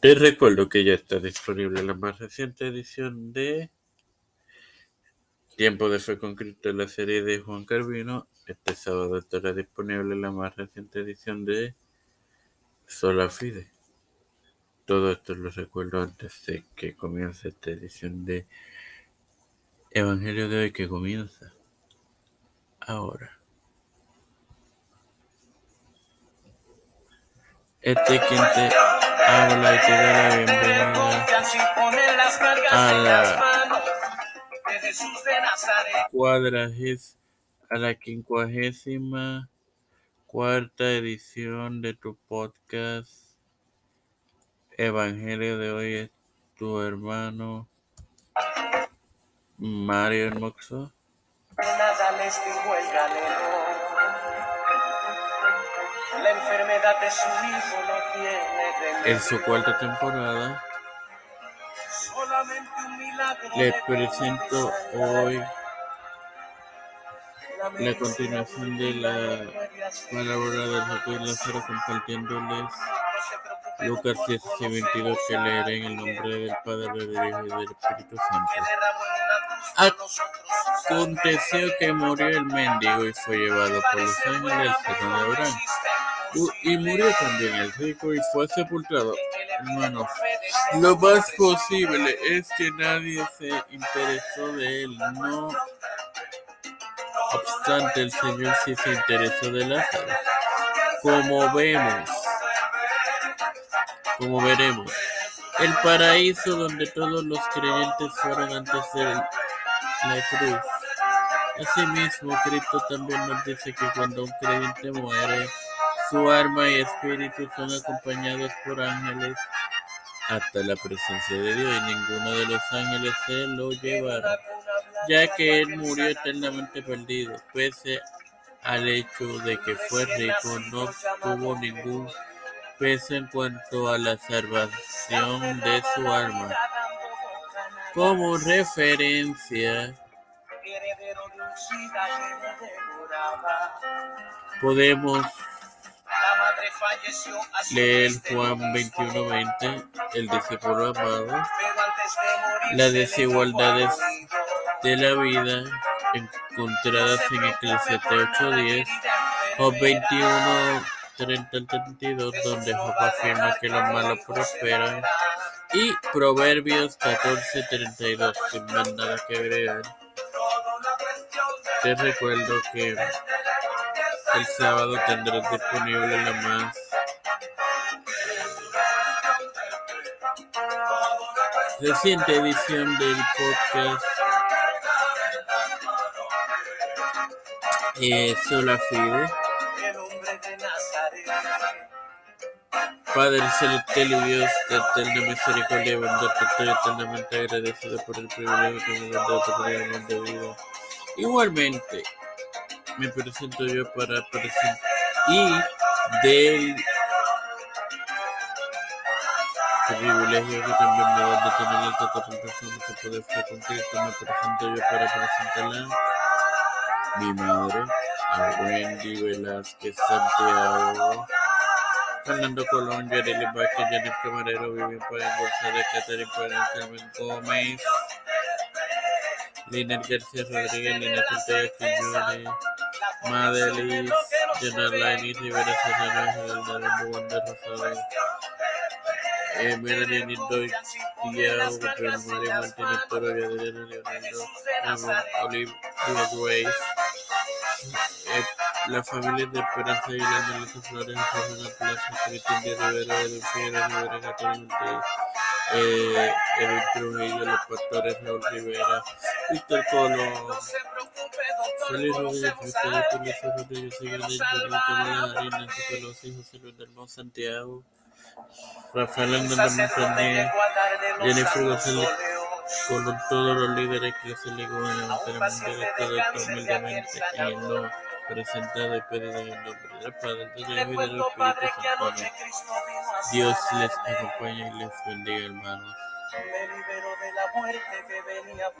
Te recuerdo que ya está disponible la más reciente edición de Tiempo de Fe con Cristo, la serie de Juan Carvino. Este sábado estará disponible la más reciente edición de Sola Fide. Todo esto lo recuerdo antes de que comience esta edición de Evangelio de hoy que comienza ahora. Este quien te habla y te da la bienvenida a la cuadragés a la quincuagésima cuarta edición de tu podcast. Evangelio de hoy es tu hermano Mario Hermoso. La enfermedad de su hijo no tiene remedio. En su cuarta temporada les le presento hoy la continuación de la palabra del Jesús Lázaro compartiéndoles Lucas 16 y 22 que leeré en el nombre del Padre, del Hijo y del Espíritu Santo. Aconteció que murió el mendigo y fue llevado por los ángeles al de Abraham. Y murió también el rico y fue sepultado. Hermanos, lo más posible es que nadie se interesó de él. No obstante, el Señor sí se interesó de Lázaro. Como vemos, como veremos, el paraíso donde todos los creyentes fueron antes de la cruz. Asimismo, Cristo también nos dice que cuando un creyente muere, su alma y espíritu son acompañados por ángeles hasta la presencia de Dios y ninguno de los ángeles se lo llevará, ya que él murió eternamente perdido, pese al hecho de que fue rico, no tuvo ningún peso en cuanto a la salvación de su alma. Como referencia, podemos leer este Juan mismo 21:20, el discípulo amado, las desigualdades de la vida encontradas en Eclesiastes 8:10, Job 21, 30 al 32, donde Job afirma que los malos prosperan, y Proverbios 14, 32, sin más nada que agregar. Te recuerdo que el sábado tendrás disponible la más reciente edición del podcast eh, Sola Fide. El hombre de Nazaret. Padre celestial y Dios de eterna misericordia y bondad, estoy eternamente agradecido por el privilegio que me has dado poder de vida. Igualmente, me presento yo para presentar y del privilegio que también da de tener el trato con personas que con Cristo, me presento yo para presentarla. Mi madre, a Wendy Velázquez Santiago. Fernando Colón, Yareli Vázquez, Janet Camarero, Vivian Payán González, Catherine Payán, Carmen Gómez, Liner García Rodríguez, Lina Ortega Quiñones, Madelis, Jenna Laini, Rivera Serrano, Ángel Darendo, Wanda Rosado, eh, Nindoy, Tiao, Gabriel Mario Martínez Toro, Adriana Leonardo, Ramón, eh, la familia de Esperanza Aguilar, Melissa Flores, de Rivera, Figueroa Rivera, eh, Trujillo, los pastores Raúl Rivera, Víctor Colo, Félix Rodríguez, Cristóbal Rodríguez, Harina, Nancy Pelosi, José Luis del Monte Santiago, Rafael Hernández Montañez, Jennifer González, con todos los líderes que se le levantar el todo esto humildemente en lo presentado y pedido en el nombre del Padre, del Hijo y del Espíritu Santo. Dios les acompañe y les bendiga, hermanos. Me liberó de la muerte que venía